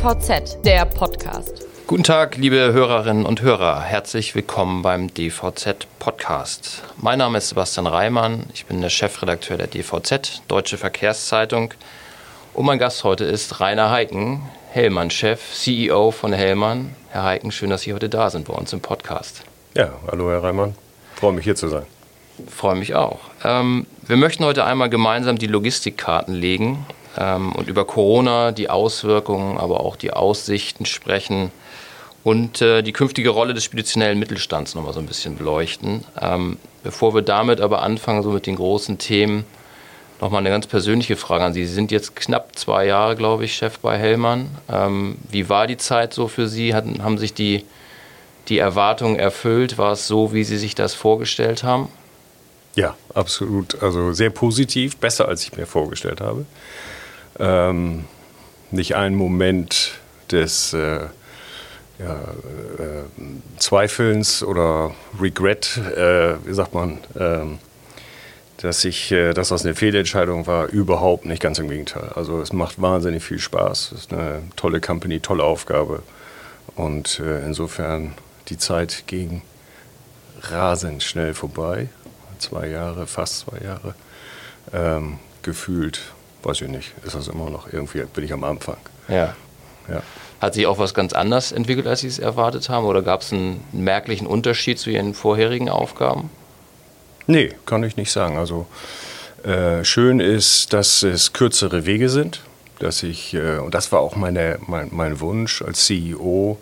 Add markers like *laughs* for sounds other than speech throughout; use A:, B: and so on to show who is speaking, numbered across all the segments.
A: DVZ, der Podcast.
B: Guten Tag, liebe Hörerinnen und Hörer. Herzlich willkommen beim DVZ Podcast. Mein Name ist Sebastian Reimann. Ich bin der Chefredakteur der DVZ, Deutsche Verkehrszeitung. Und mein Gast heute ist Rainer Heiken, Hellmann-Chef, CEO von Hellmann. Herr Heiken, schön, dass Sie heute da sind bei uns im Podcast.
C: Ja, hallo Herr Reimann. Freue mich hier zu sein.
B: Freue mich auch. Ähm, wir möchten heute einmal gemeinsam die Logistikkarten legen ähm, und über Corona, die Auswirkungen, aber auch die Aussichten sprechen und äh, die künftige Rolle des speditionellen Mittelstands nochmal so ein bisschen beleuchten. Ähm, bevor wir damit aber anfangen, so mit den großen Themen, nochmal eine ganz persönliche Frage an Sie. Sie sind jetzt knapp zwei Jahre, glaube ich, Chef bei Hellmann. Ähm, wie war die Zeit so für Sie? Hatten, haben sich die, die Erwartungen erfüllt? War es so, wie Sie sich das vorgestellt haben?
C: Ja, absolut. Also sehr positiv, besser als ich mir vorgestellt habe. Ähm, nicht ein Moment des äh, ja, äh, Zweifelns oder Regret, äh, wie sagt man, ähm, dass ich, äh, dass das eine Fehlentscheidung war, überhaupt nicht, ganz im Gegenteil. Also es macht wahnsinnig viel Spaß. Es ist eine tolle Company, tolle Aufgabe. Und äh, insofern die Zeit ging rasend schnell vorbei. Zwei Jahre, fast zwei Jahre. Ähm, gefühlt, weiß ich nicht, ist das immer noch irgendwie, bin ich am Anfang.
B: Ja. ja. Hat sich auch was ganz anders entwickelt, als Sie es erwartet haben? Oder gab es einen merklichen Unterschied zu Ihren vorherigen Aufgaben?
C: Nee, kann ich nicht sagen. Also äh, schön ist, dass es kürzere Wege sind. Dass ich, äh, und das war auch meine, mein, mein Wunsch als CEO,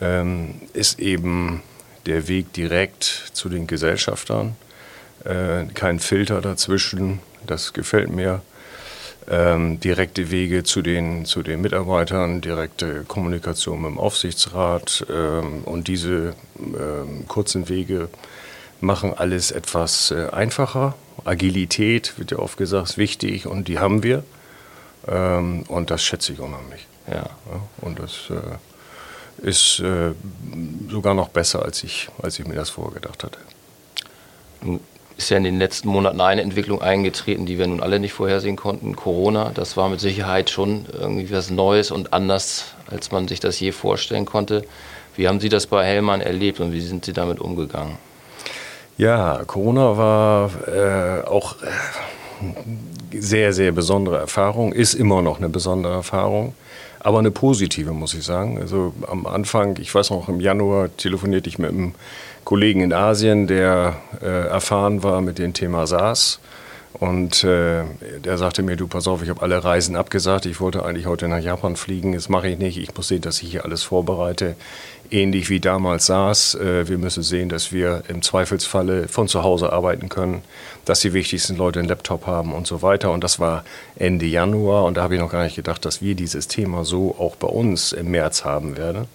C: ähm, ist eben der Weg direkt zu den Gesellschaftern. Äh, kein Filter dazwischen. Das gefällt mir ähm, direkte Wege zu den, zu den Mitarbeitern, direkte Kommunikation mit dem Aufsichtsrat ähm, und diese ähm, kurzen Wege machen alles etwas äh, einfacher. Agilität, wird ja oft gesagt, ist wichtig und die haben wir. Ähm, und das schätze ich unheimlich. Ja. ja und das äh, ist äh, sogar noch besser, als ich, als ich mir das vorgedacht hatte
B: ist ja in den letzten Monaten eine Entwicklung eingetreten, die wir nun alle nicht vorhersehen konnten. Corona, das war mit Sicherheit schon irgendwie was Neues und anders, als man sich das je vorstellen konnte. Wie haben Sie das bei Hellmann erlebt und wie sind Sie damit umgegangen?
C: Ja, Corona war äh, auch äh, sehr, sehr besondere Erfahrung, ist immer noch eine besondere Erfahrung, aber eine positive, muss ich sagen. Also am Anfang, ich weiß noch, im Januar telefonierte ich mit einem Kollegen in Asien, der äh, erfahren war mit dem Thema SARS. Und äh, der sagte mir, du pass auf, ich habe alle Reisen abgesagt. Ich wollte eigentlich heute nach Japan fliegen. Das mache ich nicht. Ich muss sehen, dass ich hier alles vorbereite. Ähnlich wie damals SARS. Äh, wir müssen sehen, dass wir im Zweifelsfalle von zu Hause arbeiten können, dass die wichtigsten Leute einen Laptop haben und so weiter. Und das war Ende Januar. Und da habe ich noch gar nicht gedacht, dass wir dieses Thema so auch bei uns im März haben werden.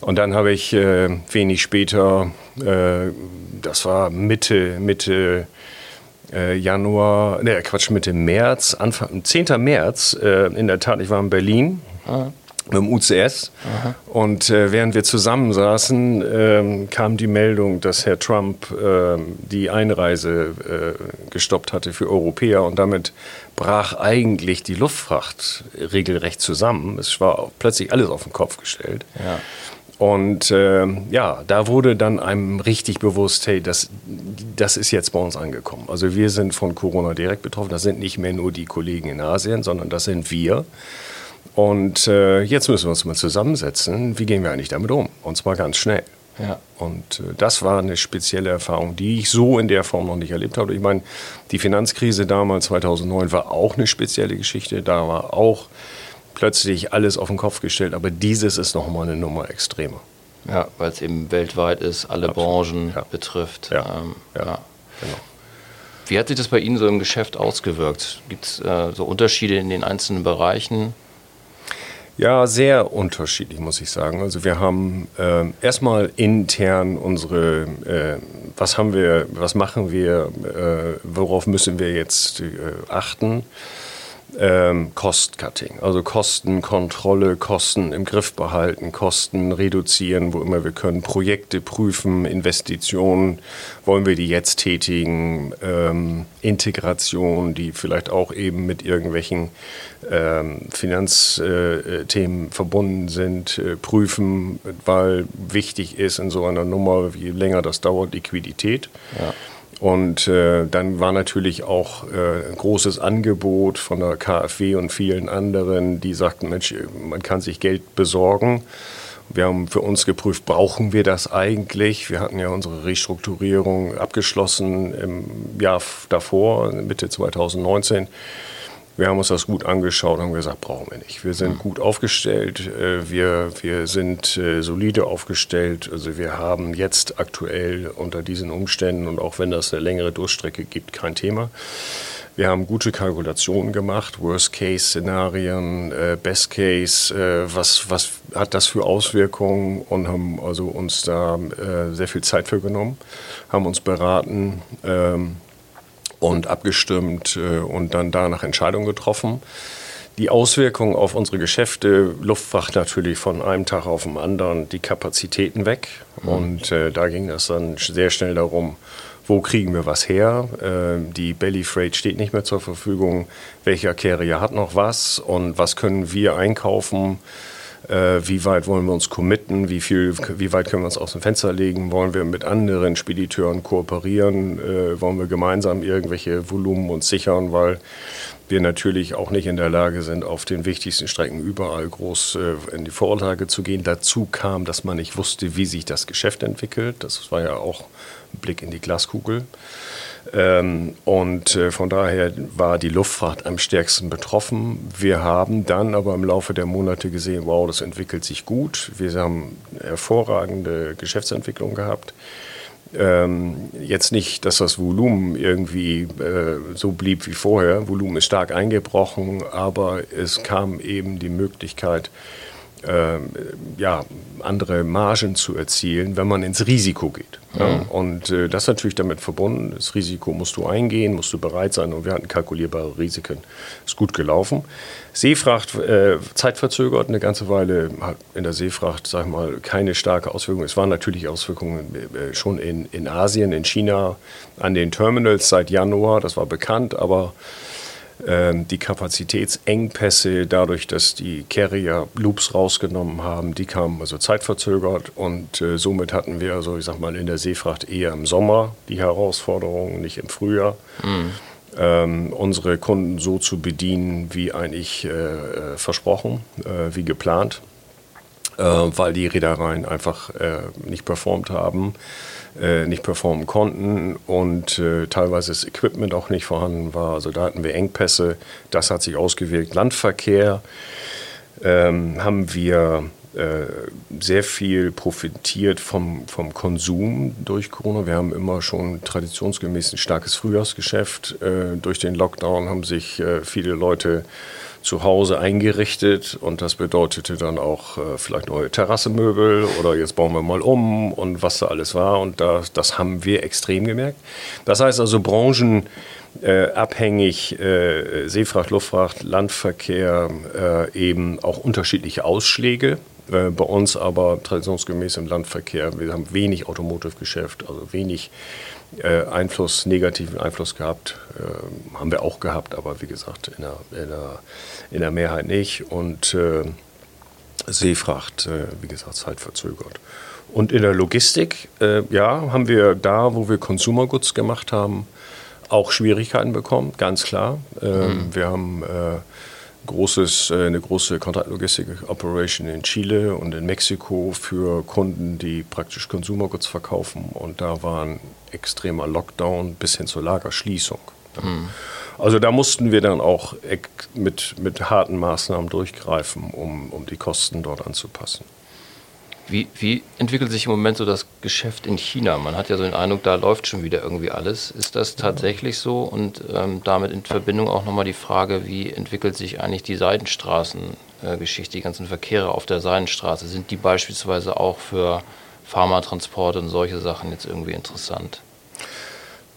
C: Und dann habe ich äh, wenig später, äh, das war Mitte, Mitte äh, Januar, ne Quatsch, Mitte März, Anfang, 10. März, äh, in der Tat, ich war in Berlin. Aha. Mit dem UCS. Aha. Und äh, während wir zusammensaßen, ähm, kam die Meldung, dass Herr Trump ähm, die Einreise äh, gestoppt hatte für Europäer. Und damit brach eigentlich die Luftfracht regelrecht zusammen. Es war plötzlich alles auf den Kopf gestellt. Ja. Und äh, ja, da wurde dann einem richtig bewusst, hey, das, das ist jetzt bei uns angekommen. Also wir sind von Corona direkt betroffen. Das sind nicht mehr nur die Kollegen in Asien, sondern das sind wir. Und äh, jetzt müssen wir uns mal zusammensetzen. Wie gehen wir eigentlich damit um? Und zwar ganz schnell. Ja. Und äh, das war eine spezielle Erfahrung, die ich so in der Form noch nicht erlebt habe. Ich meine, die Finanzkrise damals 2009 war auch eine spezielle Geschichte. Da war auch plötzlich alles auf den Kopf gestellt. Aber dieses ist nochmal eine Nummer extremer.
B: Ja, weil es eben weltweit ist, alle Absolut. Branchen ja. betrifft. Ja. Ähm, ja. ja. Genau. Wie hat sich das bei Ihnen so im Geschäft ausgewirkt? Gibt es äh, so Unterschiede in den einzelnen Bereichen?
C: Ja, sehr unterschiedlich, muss ich sagen. Also wir haben äh, erstmal intern unsere, äh, was haben wir, was machen wir, äh, worauf müssen wir jetzt äh, achten? Ähm, Cost-Cutting, also Kostenkontrolle, Kosten im Griff behalten, Kosten reduzieren, wo immer wir können, Projekte prüfen, Investitionen, wollen wir die jetzt tätigen, ähm, Integration, die vielleicht auch eben mit irgendwelchen ähm, Finanzthemen äh, verbunden sind, äh, prüfen, weil wichtig ist in so einer Nummer, je länger das dauert, Liquidität. Ja. Und äh, dann war natürlich auch äh, ein großes Angebot von der KfW und vielen anderen, die sagten, Mensch, man kann sich Geld besorgen. Wir haben für uns geprüft, brauchen wir das eigentlich? Wir hatten ja unsere Restrukturierung abgeschlossen im Jahr davor, Mitte 2019. Wir haben uns das gut angeschaut und haben gesagt, brauchen wir nicht. Wir sind mhm. gut aufgestellt, äh, wir, wir sind äh, solide aufgestellt. Also wir haben jetzt aktuell unter diesen Umständen und auch wenn das eine längere Durchstrecke gibt, kein Thema. Wir haben gute Kalkulationen gemacht, Worst-Case-Szenarien, äh, Best-Case, was, was hat das für Auswirkungen und haben also uns da sehr viel Zeit für genommen, haben uns beraten. Und abgestimmt äh, und dann danach Entscheidungen getroffen. Die Auswirkungen auf unsere Geschäfte, Luftfracht natürlich von einem Tag auf den anderen, die Kapazitäten weg. Mhm. Und äh, da ging es dann sehr schnell darum, wo kriegen wir was her? Äh, die Belly Freight steht nicht mehr zur Verfügung. Welcher Carrier hat noch was? Und was können wir einkaufen? Äh, wie weit wollen wir uns committen, wie, viel, wie weit können wir uns aus dem Fenster legen, wollen wir mit anderen Spediteuren kooperieren, äh, wollen wir gemeinsam irgendwelche Volumen uns sichern, weil wir natürlich auch nicht in der Lage sind, auf den wichtigsten Strecken überall groß äh, in die Vorlage zu gehen. Dazu kam, dass man nicht wusste, wie sich das Geschäft entwickelt. Das war ja auch ein Blick in die Glaskugel. Ähm, und äh, von daher war die Luftfahrt am stärksten betroffen. Wir haben dann aber im Laufe der Monate gesehen, wow, das entwickelt sich gut. Wir haben hervorragende Geschäftsentwicklung gehabt. Ähm, jetzt nicht, dass das Volumen irgendwie äh, so blieb wie vorher. Volumen ist stark eingebrochen, aber es kam eben die Möglichkeit, äh, ja, andere Margen zu erzielen, wenn man ins Risiko geht. Mhm. Ja, und äh, das ist natürlich damit verbunden. Das Risiko musst du eingehen, musst du bereit sein und wir hatten kalkulierbare Risiken. Ist gut gelaufen. Seefracht äh, zeitverzögert eine ganze Weile, hat in der Seefracht, sag ich mal, keine starke Auswirkung. Es waren natürlich Auswirkungen äh, schon in, in Asien, in China, an den Terminals seit Januar, das war bekannt, aber die Kapazitätsengpässe dadurch, dass die Carrier Loops rausgenommen haben, die kamen also zeitverzögert und äh, somit hatten wir also, ich sag mal, in der Seefracht eher im Sommer die Herausforderungen, nicht im Frühjahr. Mhm. Ähm, unsere Kunden so zu bedienen, wie eigentlich äh, äh versprochen, äh, wie geplant, äh, weil die Reedereien einfach äh, nicht performt haben äh, nicht performen konnten und äh, teilweise das Equipment auch nicht vorhanden war. Also da hatten wir Engpässe. Das hat sich ausgewirkt. Landverkehr ähm, haben wir äh, sehr viel profitiert vom, vom Konsum durch Corona. Wir haben immer schon traditionsgemäß ein starkes Frühjahrsgeschäft. Äh, durch den Lockdown haben sich äh, viele Leute zu Hause eingerichtet und das bedeutete dann auch äh, vielleicht neue Terrassemöbel oder jetzt bauen wir mal um und was da alles war und das, das haben wir extrem gemerkt. Das heißt also Branchen äh, abhängig, äh, Seefracht, Luftfracht, Landverkehr, äh, eben auch unterschiedliche Ausschläge. Äh, bei uns aber traditionsgemäß im Landverkehr, wir haben wenig Automotive-Geschäft, also wenig äh, Einfluss, negativen Einfluss gehabt. Äh, haben wir auch gehabt, aber wie gesagt, in der, in der, in der Mehrheit nicht. Und äh, Seefracht, äh, wie gesagt, zeitverzögert. Und in der Logistik, äh, ja, haben wir da, wo wir Consumer Goods gemacht haben, auch Schwierigkeiten bekommen, ganz klar. Ähm, mhm. Wir haben großes, eine große Contract-Logistik-Operation in Chile und in Mexiko für Kunden, die praktisch Consumer Goods verkaufen. Und da war ein extremer Lockdown bis hin zur Lagerschließung. Mhm. Also da mussten wir dann auch mit, mit harten Maßnahmen durchgreifen, um, um die Kosten dort anzupassen.
B: Wie, wie, entwickelt sich im Moment so das Geschäft in China? Man hat ja so den Eindruck, da läuft schon wieder irgendwie alles. Ist das tatsächlich so? Und ähm, damit in Verbindung auch nochmal die Frage, wie entwickelt sich eigentlich die Seidenstraßengeschichte, äh, die ganzen Verkehre auf der Seidenstraße? Sind die beispielsweise auch für Pharmatransporte und solche Sachen jetzt irgendwie interessant?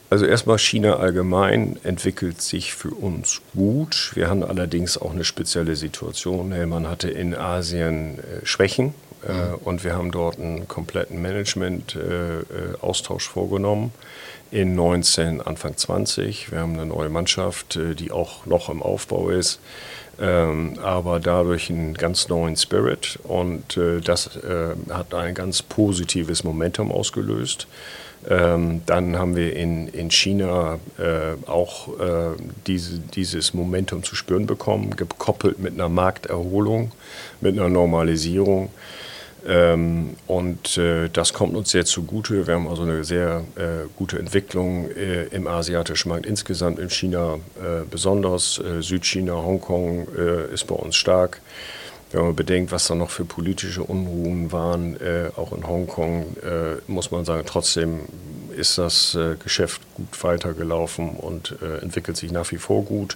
C: Also erstmal China allgemein entwickelt sich für uns gut. Wir haben allerdings auch eine spezielle Situation. Man hatte in Asien äh, Schwächen äh, mhm. und wir haben dort einen kompletten Management-Austausch äh, vorgenommen in 19, Anfang 20. Wir haben eine neue Mannschaft, die auch noch im Aufbau ist ähm, aber dadurch einen ganz neuen Spirit und äh, das äh, hat ein ganz positives Momentum ausgelöst. Ähm, dann haben wir in, in China äh, auch äh, diese, dieses Momentum zu spüren bekommen, gekoppelt mit einer Markterholung, mit einer Normalisierung. Ähm, und äh, das kommt uns sehr zugute. Wir haben also eine sehr äh, gute Entwicklung äh, im asiatischen Markt insgesamt, in China äh, besonders. Äh, Südchina, Hongkong äh, ist bei uns stark. Wenn man bedenkt, was da noch für politische Unruhen waren, auch in Hongkong, muss man sagen, trotzdem ist das Geschäft gut weitergelaufen und entwickelt sich nach wie vor gut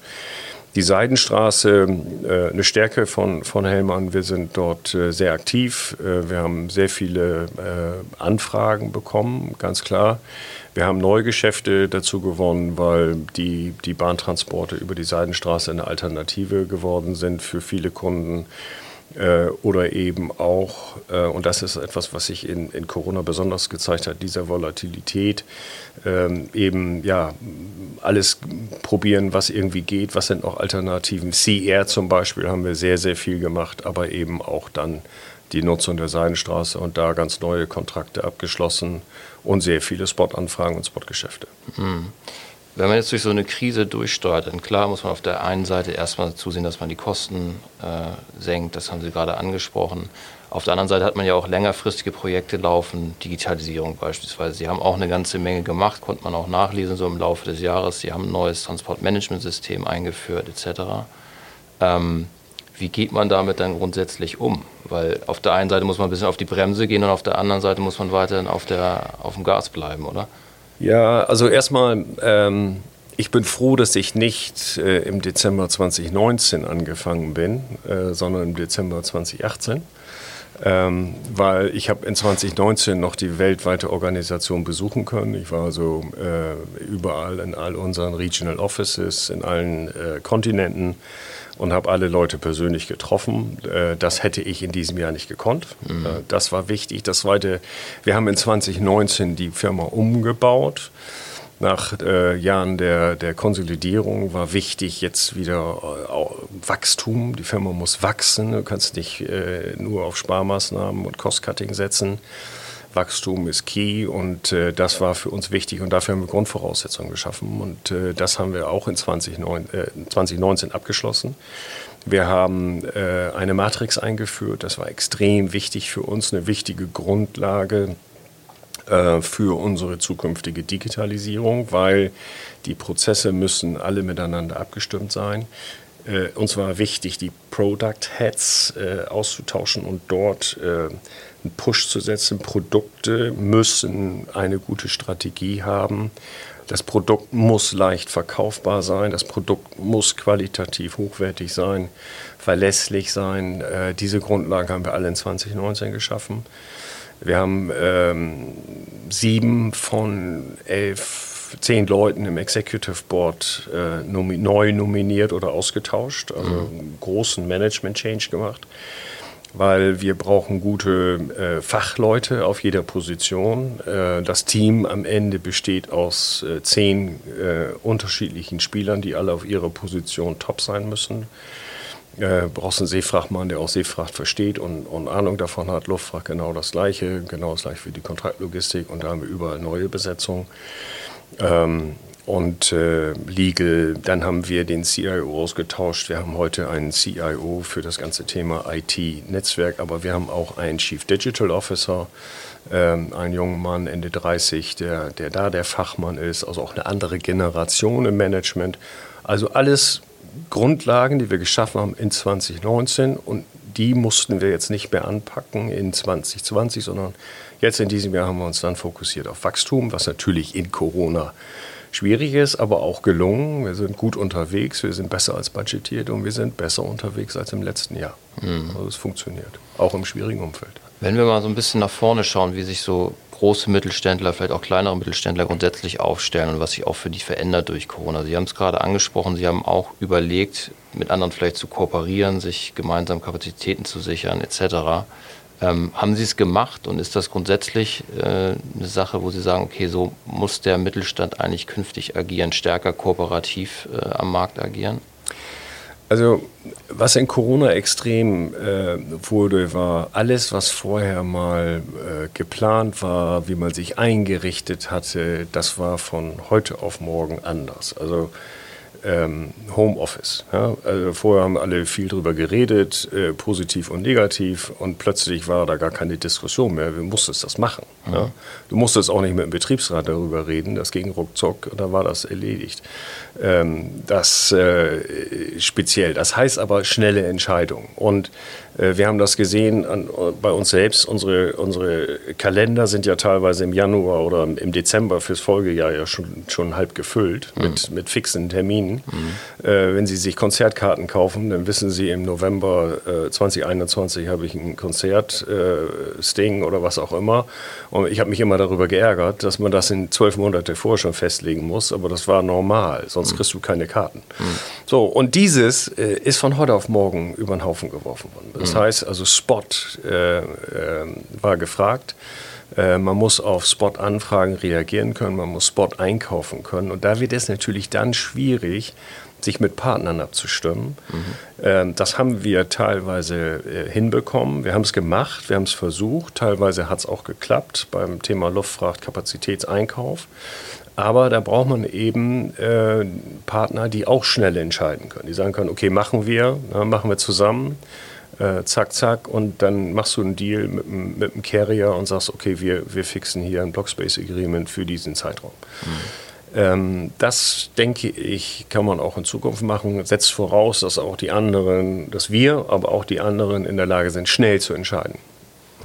C: die Seidenstraße äh, eine Stärke von, von Hellmann. Wir sind dort äh, sehr aktiv. Äh, wir haben sehr viele äh, Anfragen bekommen, ganz klar. Wir haben neue Geschäfte dazu gewonnen, weil die, die Bahntransporte über die Seidenstraße eine Alternative geworden sind für viele Kunden. Äh, oder eben auch, äh, und das ist etwas, was sich in, in Corona besonders gezeigt hat, dieser Volatilität, ähm, eben ja alles probieren, was irgendwie geht, was sind noch Alternativen. CR zum Beispiel haben wir sehr, sehr viel gemacht, aber eben auch dann die Nutzung der Seidenstraße und da ganz neue Kontrakte abgeschlossen und sehr viele Spotanfragen und Spotgeschäfte. Mhm.
B: Wenn man jetzt durch so eine Krise durchsteuert, dann klar muss man auf der einen Seite erstmal zusehen, dass man die Kosten äh, senkt, das haben Sie gerade angesprochen. Auf der anderen Seite hat man ja auch längerfristige Projekte laufen, Digitalisierung beispielsweise. Sie haben auch eine ganze Menge gemacht, konnte man auch nachlesen so im Laufe des Jahres. Sie haben ein neues Transportmanagementsystem eingeführt etc. Ähm, wie geht man damit dann grundsätzlich um? Weil auf der einen Seite muss man ein bisschen auf die Bremse gehen und auf der anderen Seite muss man weiterhin auf, der, auf dem Gas bleiben, oder?
C: Ja, also erstmal, ähm, ich bin froh, dass ich nicht äh, im Dezember 2019 angefangen bin, äh, sondern im Dezember 2018. Ähm, weil ich habe in 2019 noch die weltweite Organisation besuchen können. Ich war also äh, überall in all unseren Regional Offices, in allen äh, Kontinenten und habe alle Leute persönlich getroffen. Äh, das hätte ich in diesem Jahr nicht gekonnt. Mhm. Äh, das war wichtig. Das zweite, wir haben in 2019 die Firma umgebaut. Nach äh, Jahren der, der Konsolidierung war wichtig jetzt wieder äh, Wachstum. Die Firma muss wachsen. Du kannst nicht äh, nur auf Sparmaßnahmen und Cost-Cutting setzen. Wachstum ist key und äh, das war für uns wichtig und dafür haben wir Grundvoraussetzungen geschaffen und äh, das haben wir auch in 2009, äh, 2019 abgeschlossen. Wir haben äh, eine Matrix eingeführt, das war extrem wichtig für uns, eine wichtige Grundlage äh, für unsere zukünftige Digitalisierung, weil die Prozesse müssen alle miteinander abgestimmt sein. Äh, uns war wichtig, die Product Heads auszutauschen und dort einen Push zu setzen. Produkte müssen eine gute Strategie haben. Das Produkt muss leicht verkaufbar sein. Das Produkt muss qualitativ hochwertig sein, verlässlich sein. Äh, diese Grundlagen haben wir alle in 2019 geschaffen. Wir haben ähm, sieben von elf, zehn Leuten im Executive Board äh, nomi neu nominiert oder ausgetauscht, also mhm. einen großen Management-Change gemacht weil wir brauchen gute äh, Fachleute auf jeder Position. Äh, das Team am Ende besteht aus äh, zehn äh, unterschiedlichen Spielern, die alle auf ihrer Position top sein müssen. Äh, brauchst einen Seefrachtmann, der auch Seefracht versteht und, und, Ahnung davon hat. Luftfracht genau das Gleiche, genau das Gleiche wie die Kontraktlogistik und da haben wir überall neue Besetzungen. Ähm, und äh, Legal. Dann haben wir den CIO ausgetauscht. Wir haben heute einen CIO für das ganze Thema IT-Netzwerk, aber wir haben auch einen Chief Digital Officer, ähm, einen jungen Mann Ende 30, der, der da der Fachmann ist, also auch eine andere Generation im Management. Also alles Grundlagen, die wir geschaffen haben in 2019 und die mussten wir jetzt nicht mehr anpacken in 2020, sondern jetzt in diesem Jahr haben wir uns dann fokussiert auf Wachstum, was natürlich in Corona schwierig ist, aber auch gelungen. Wir sind gut unterwegs, wir sind besser als budgetiert und wir sind besser unterwegs als im letzten Jahr. Mhm. Also es funktioniert, auch im schwierigen Umfeld.
B: Wenn wir mal so ein bisschen nach vorne schauen, wie sich so große Mittelständler, vielleicht auch kleinere Mittelständler grundsätzlich aufstellen und was sich auch für die verändert durch Corona. Sie haben es gerade angesprochen, Sie haben auch überlegt, mit anderen vielleicht zu kooperieren, sich gemeinsam Kapazitäten zu sichern etc. Ähm, haben Sie es gemacht und ist das grundsätzlich äh, eine Sache, wo Sie sagen, okay, so muss der Mittelstand eigentlich künftig agieren, stärker kooperativ äh, am Markt agieren?
C: Also was in Corona extrem äh, wurde, war alles, was vorher mal äh, geplant war, wie man sich eingerichtet hatte, das war von heute auf morgen anders. Also ähm, Homeoffice. Ja? Also vorher haben alle viel drüber geredet, äh, positiv und negativ, und plötzlich war da gar keine Diskussion mehr. Wir mussten das machen. Mhm. Ja? Du musstest auch nicht mit dem Betriebsrat darüber reden, das ging ruckzuck, da war das erledigt. Ähm, das äh, speziell. Das heißt aber schnelle Entscheidungen. Und wir haben das gesehen an, bei uns selbst. Unsere, unsere Kalender sind ja teilweise im Januar oder im Dezember fürs Folgejahr ja schon, schon halb gefüllt mhm. mit, mit fixen Terminen. Mhm. Äh, wenn Sie sich Konzertkarten kaufen, dann wissen Sie, im November äh, 2021 habe ich ein Konzert, äh, Sting oder was auch immer. Und ich habe mich immer darüber geärgert, dass man das in zwölf Monate vorher schon festlegen muss. Aber das war normal, sonst mhm. kriegst du keine Karten. Mhm. So, und dieses äh, ist von heute auf morgen über den Haufen geworfen worden. Das mhm. heißt also, Spot äh, äh, war gefragt. Äh, man muss auf Spot-Anfragen reagieren können, man muss Spot einkaufen können. Und da wird es natürlich dann schwierig, sich mit Partnern abzustimmen. Mhm. das haben wir teilweise äh, hinbekommen. Wir haben es gemacht, wir haben es versucht. Teilweise hat es auch geklappt beim Thema Luftfracht, Kapazitätseinkauf. Aber da braucht man eben äh, Partner, die auch schnell entscheiden können. Die sagen können, okay, machen wir, na, machen wir zusammen äh, zack, zack, und dann machst du einen Deal mit, mit einem Carrier und sagst, okay, wir, wir fixen hier ein Blockspace Agreement für diesen Zeitraum. Mhm. Ähm, das, denke ich, kann man auch in Zukunft machen. Setzt voraus, dass auch die anderen, dass wir, aber auch die anderen in der Lage sind, schnell zu entscheiden.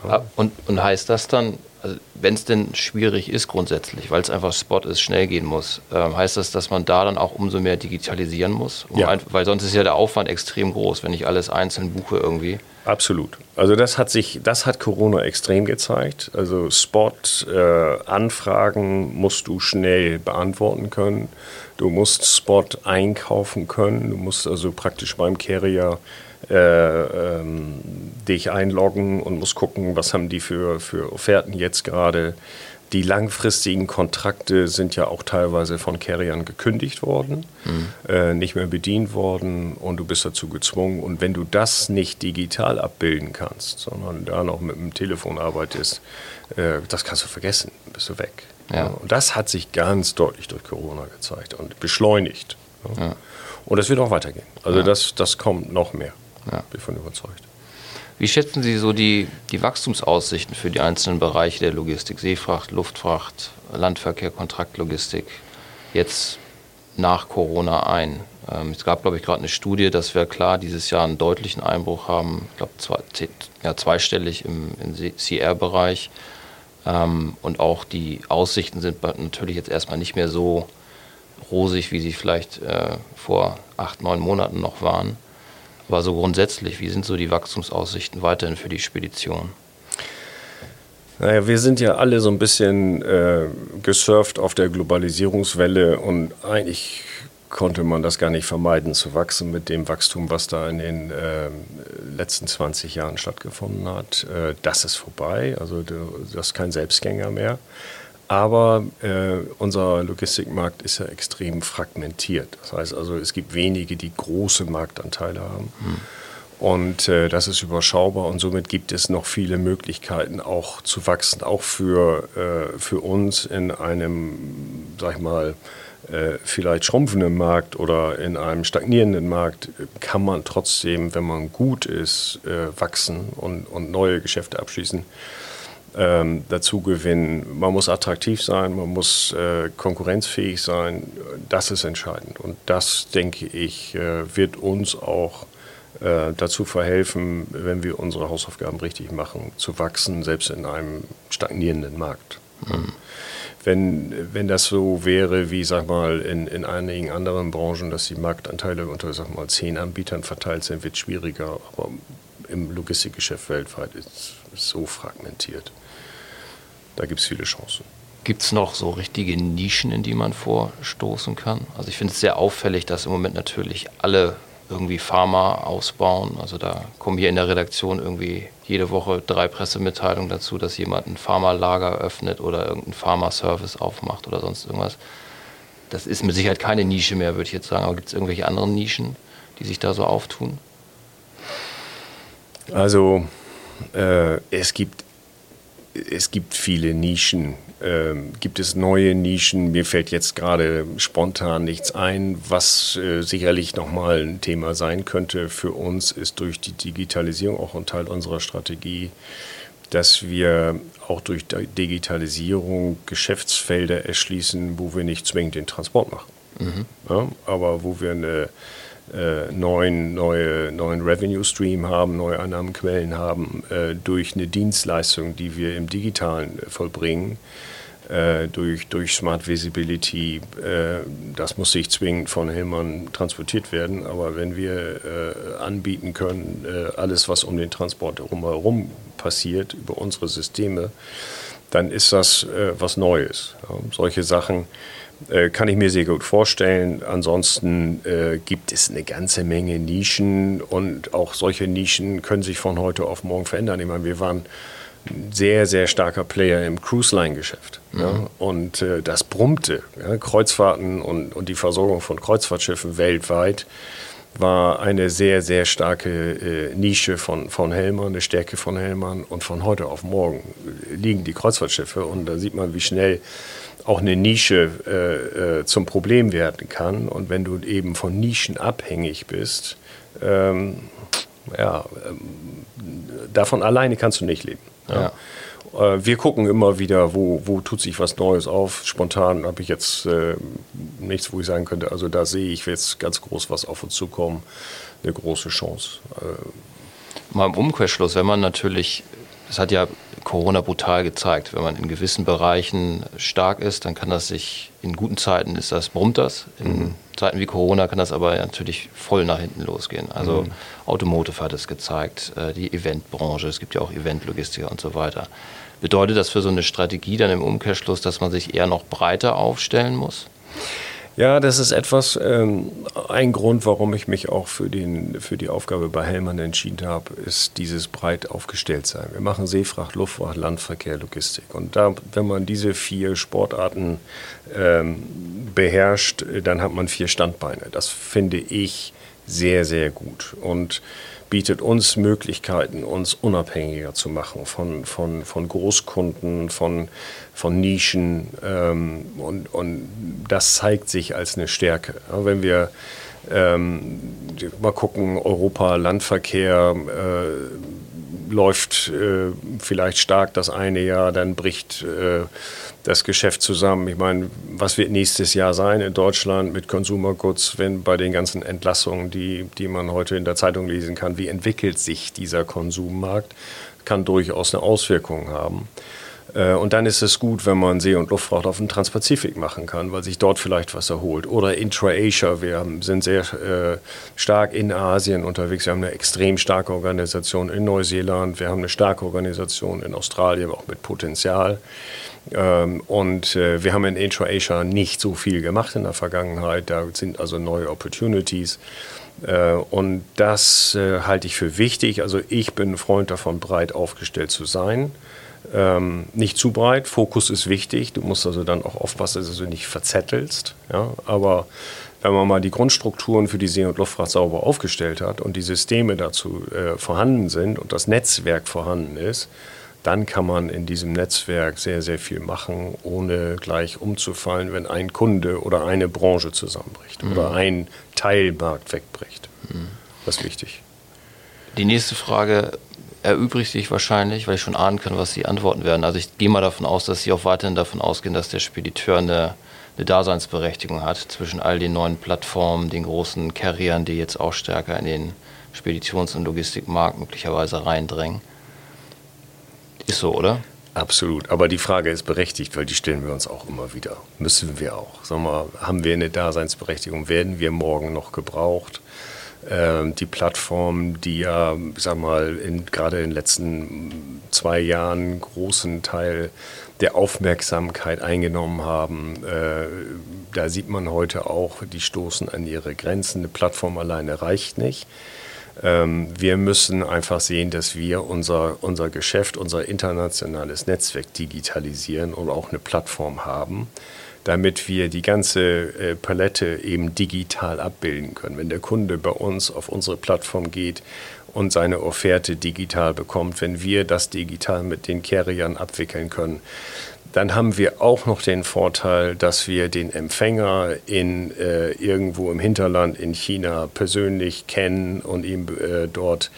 B: Ja. Ah, und, und heißt das dann, also wenn es denn schwierig ist grundsätzlich, weil es einfach Spot ist, schnell gehen muss, ähm, heißt das, dass man da dann auch umso mehr digitalisieren muss? Um
C: ja.
B: ein, weil sonst ist ja der Aufwand extrem groß, wenn ich alles einzeln buche irgendwie.
C: Absolut. Also das hat sich, das hat Corona extrem gezeigt. Also Spot-Anfragen äh, musst du schnell beantworten können. Du musst Spot einkaufen können. Du musst also praktisch beim Carrier äh, ähm, dich einloggen und musst gucken, was haben die für, für Offerten jetzt gerade. Die langfristigen Kontrakte sind ja auch teilweise von Carriern gekündigt worden, mhm. äh, nicht mehr bedient worden und du bist dazu gezwungen. Und wenn du das nicht digital abbilden kannst, sondern da noch mit dem Telefon arbeitest, äh, das kannst du vergessen, bist du weg. Ja. Und das hat sich ganz deutlich durch Corona gezeigt und beschleunigt. Ja. Und das wird auch weitergehen. Also ja. das, das kommt noch mehr. Ja. Bin von überzeugt.
B: Wie schätzen Sie so die, die Wachstumsaussichten für die einzelnen Bereiche der Logistik? Seefracht, Luftfracht, Landverkehr, Kontraktlogistik jetzt nach Corona ein? Ähm, es gab, glaube ich, gerade eine Studie, dass wir klar dieses Jahr einen deutlichen Einbruch haben, ich glaube zwei, ja, zweistellig im, im CR-Bereich. Ähm, und auch die Aussichten sind natürlich jetzt erstmal nicht mehr so rosig, wie sie vielleicht äh, vor acht, neun Monaten noch waren. Aber so grundsätzlich, wie sind so die Wachstumsaussichten weiterhin für die Spedition?
C: Naja, wir sind ja alle so ein bisschen äh, gesurft auf der Globalisierungswelle und eigentlich konnte man das gar nicht vermeiden zu wachsen mit dem Wachstum, was da in den äh, letzten 20 Jahren stattgefunden hat. Äh, das ist vorbei, also das ist kein Selbstgänger mehr. Aber äh, unser Logistikmarkt ist ja extrem fragmentiert. Das heißt also, es gibt wenige, die große Marktanteile haben. Hm. Und äh, das ist überschaubar und somit gibt es noch viele Möglichkeiten auch zu wachsen, auch für, äh, für uns in einem, sag ich mal, äh, vielleicht schrumpfenden Markt oder in einem stagnierenden Markt kann man trotzdem, wenn man gut ist, äh, wachsen und, und neue Geschäfte abschließen ähm, dazu gewinnen. Man muss attraktiv sein, man muss äh, konkurrenzfähig sein. Das ist entscheidend. Und das, denke ich, äh, wird uns auch äh, dazu verhelfen, wenn wir unsere Hausaufgaben richtig machen, zu wachsen, selbst in einem stagnierenden Markt. Mhm. Wenn, wenn das so wäre, wie sag mal, in, in einigen anderen Branchen, dass die Marktanteile unter sag mal, zehn Anbietern verteilt sind, wird es schwieriger. Aber im Logistikgeschäft weltweit ist so fragmentiert. da gibt es viele Chancen.
B: Gibt es noch so richtige Nischen, in die man vorstoßen kann? Also ich finde es sehr auffällig, dass im Moment natürlich alle irgendwie Pharma ausbauen. Also da kommen hier in der Redaktion irgendwie jede Woche drei Pressemitteilungen dazu, dass jemand ein Pharmalager öffnet oder irgendeinen Pharma-Service aufmacht oder sonst irgendwas. Das ist mit Sicherheit keine Nische mehr, würde ich jetzt sagen. Aber gibt es irgendwelche anderen Nischen, die sich da so auftun?
C: Also äh, es gibt es gibt viele Nischen. Ähm, gibt es neue Nischen? Mir fällt jetzt gerade spontan nichts ein. Was äh, sicherlich nochmal ein Thema sein könnte für uns, ist durch die Digitalisierung auch ein Teil unserer Strategie, dass wir auch durch Digitalisierung Geschäftsfelder erschließen, wo wir nicht zwingend den Transport machen. Mhm. Ja, aber wo wir eine äh, neuen, neue, neuen Revenue Stream haben, neue Einnahmenquellen haben, äh, durch eine Dienstleistung, die wir im Digitalen äh, vollbringen, äh, durch, durch Smart Visibility. Äh, das muss nicht zwingend von Hillmann transportiert werden, aber wenn wir äh, anbieten können, alles, was um den Transport herum passiert, über unsere Systeme, dann ist das was Neues. Ja, solche Sachen äh, kann ich mir sehr gut vorstellen. Ansonsten äh, gibt es eine ganze Menge Nischen und auch solche Nischen können sich von heute auf morgen verändern. Ich meine, wir waren ein sehr, sehr starker Player im Cruise-Line-Geschäft. Mhm. Ja, und äh, das brummte. Ja, Kreuzfahrten und, und die Versorgung von Kreuzfahrtschiffen weltweit war eine sehr, sehr starke äh, Nische von, von Hellmann, eine Stärke von Hellmann. Und von heute auf morgen liegen die Kreuzfahrtschiffe und da sieht man, wie schnell auch eine Nische äh, äh, zum Problem werden kann. Und wenn du eben von Nischen abhängig bist, ähm, ja, ähm, davon alleine kannst du nicht leben. Ja. Ja. Äh, wir gucken immer wieder, wo, wo tut sich was Neues auf. Spontan habe ich jetzt äh, nichts, wo ich sagen könnte, also da sehe ich jetzt ganz groß was auf uns zukommen, eine große Chance.
B: Äh, Mal im Umkehrschluss, wenn man natürlich das hat ja Corona brutal gezeigt. Wenn man in gewissen Bereichen stark ist, dann kann das sich, in guten Zeiten ist das, brummt das. In mhm. Zeiten wie Corona kann das aber natürlich voll nach hinten losgehen. Also mhm. Automotive hat es gezeigt, äh, die Eventbranche, es gibt ja auch Eventlogistiker und so weiter. Bedeutet das für so eine Strategie dann im Umkehrschluss, dass man sich eher noch breiter aufstellen muss?
C: Ja, das ist etwas, ähm, ein Grund, warum ich mich auch für, den, für die Aufgabe bei Hellmann entschieden habe, ist dieses breit aufgestellt sein. Wir machen Seefracht, Luftfracht, Landverkehr, Logistik. Und da, wenn man diese vier Sportarten ähm, beherrscht, dann hat man vier Standbeine. Das finde ich sehr, sehr gut. Und bietet uns Möglichkeiten, uns unabhängiger zu machen von, von, von Großkunden, von, von Nischen. Ähm, und, und das zeigt sich als eine Stärke. Ja, wenn wir ähm, mal gucken, Europa, Landverkehr, äh, läuft äh, vielleicht stark das eine Jahr, dann bricht äh, das Geschäft zusammen. Ich meine, was wird nächstes Jahr sein in Deutschland mit Consumer Goods, wenn bei den ganzen Entlassungen, die, die man heute in der Zeitung lesen kann, wie entwickelt sich dieser Konsummarkt, kann durchaus eine Auswirkung haben. Äh, und dann ist es gut, wenn man See- und Luftfracht auf dem Transpazifik machen kann, weil sich dort vielleicht was erholt. Oder Intra-Asia, wir sind sehr äh, stark in Asien unterwegs. Wir haben eine extrem starke Organisation in Neuseeland, wir haben eine starke Organisation in Australien, auch mit Potenzial. Ähm, und äh, wir haben in Intra-Asia nicht so viel gemacht in der Vergangenheit. Da sind also neue Opportunities. und das halte ich für wichtig. Also ich bin ein Freund davon, breit aufgestellt zu sein. Ähm, nicht zu breit, Fokus ist wichtig. Du musst also dann auch aufpassen, dass du nicht verzettelst. Ja? Aber wenn man mal die Grundstrukturen für die See- und Luftfahrt sauber aufgestellt hat und die Systeme dazu äh, vorhanden sind und das Netzwerk vorhanden ist, dann kann man in diesem Netzwerk sehr, sehr viel machen, ohne gleich umzufallen, wenn ein Kunde oder eine Branche zusammenbricht mhm. oder ein Teilmarkt wegbricht. Mhm. Das ist wichtig.
B: Die nächste Frage erübrigt sich wahrscheinlich, weil ich schon ahnen kann, was Sie antworten werden. Also ich gehe mal davon aus, dass Sie auch weiterhin davon ausgehen, dass der Spediteur eine, eine Daseinsberechtigung hat zwischen all den neuen Plattformen, den großen Carriern, die jetzt auch stärker in den Speditions- und Logistikmarkt möglicherweise reindrängen. Ist so, oder?
C: Absolut. Aber die Frage ist berechtigt, weil die stellen wir uns auch immer wieder. Müssen wir auch. Sag mal, haben wir eine Daseinsberechtigung? Werden wir morgen noch gebraucht? Ähm, die Plattformen, die ja, sag mal, in, gerade in den letzten zwei Jahren großen Teil der Aufmerksamkeit eingenommen haben. Äh, da sieht man heute auch, die stoßen an ihre Grenzen. Eine Plattform alleine reicht nicht. Ähm, wir müssen einfach sehen, dass wir unser, unser Geschäft, unser internationales Netzwerk digitalisieren und auch eine Plattform haben, damit wir die ganze äh, Palette eben digital abbilden können. Wenn der Kunde bei uns auf unsere Plattform geht und seine Offerte digital bekommt, wenn wir das digital mit den Carriern abwickeln können, dann haben wir auch noch den Vorteil, dass wir den Empfänger in äh, irgendwo im Hinterland in China persönlich kennen und ihm äh, dort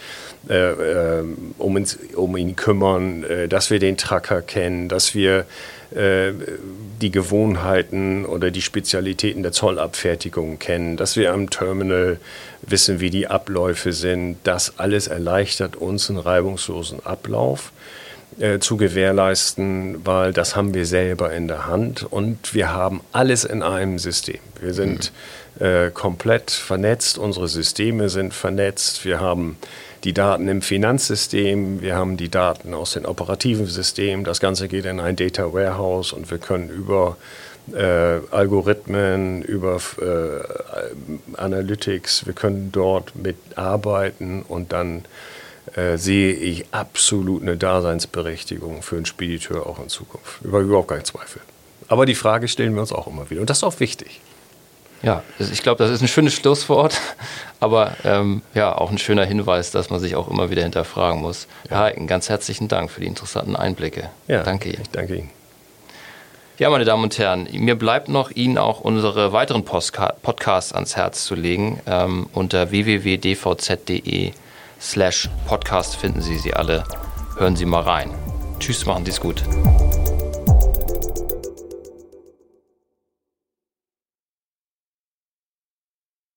C: äh, äh um, ins, um, ihn kümmern, äh, dass wir den Tracker kennen, dass wir die Gewohnheiten oder die Spezialitäten der Zollabfertigung kennen, dass wir am Terminal wissen, wie die Abläufe sind. Das alles erleichtert uns einen reibungslosen Ablauf äh, zu gewährleisten, weil das haben wir selber in der Hand und wir haben alles in einem System. Wir sind mhm. äh, komplett vernetzt, unsere Systeme sind vernetzt, wir haben die Daten im Finanzsystem, wir haben die Daten aus den operativen Systemen, das Ganze geht in ein Data Warehouse und wir können über äh, Algorithmen, über äh, Analytics, wir können dort mitarbeiten und dann äh, sehe ich absolut eine Daseinsberechtigung für einen Spediteur auch in Zukunft. Über überhaupt keinen Zweifel. Aber die Frage stellen wir uns auch immer wieder. Und das ist auch wichtig.
B: Ja, ich glaube, das ist ein schönes Schlusswort, *laughs* aber ähm, ja, auch ein schöner Hinweis, dass man sich auch immer wieder hinterfragen muss. Ja. Herr Heiken, ganz herzlichen Dank für die interessanten Einblicke.
C: Ja, danke Ihnen. Ich danke Ihnen.
B: Ja, meine Damen und Herren, mir bleibt noch, Ihnen auch unsere weiteren Podcasts ans Herz zu legen. Ähm, unter www.dvz.de slash Podcast finden Sie sie alle. Hören Sie mal rein. Tschüss, machen Sie es gut.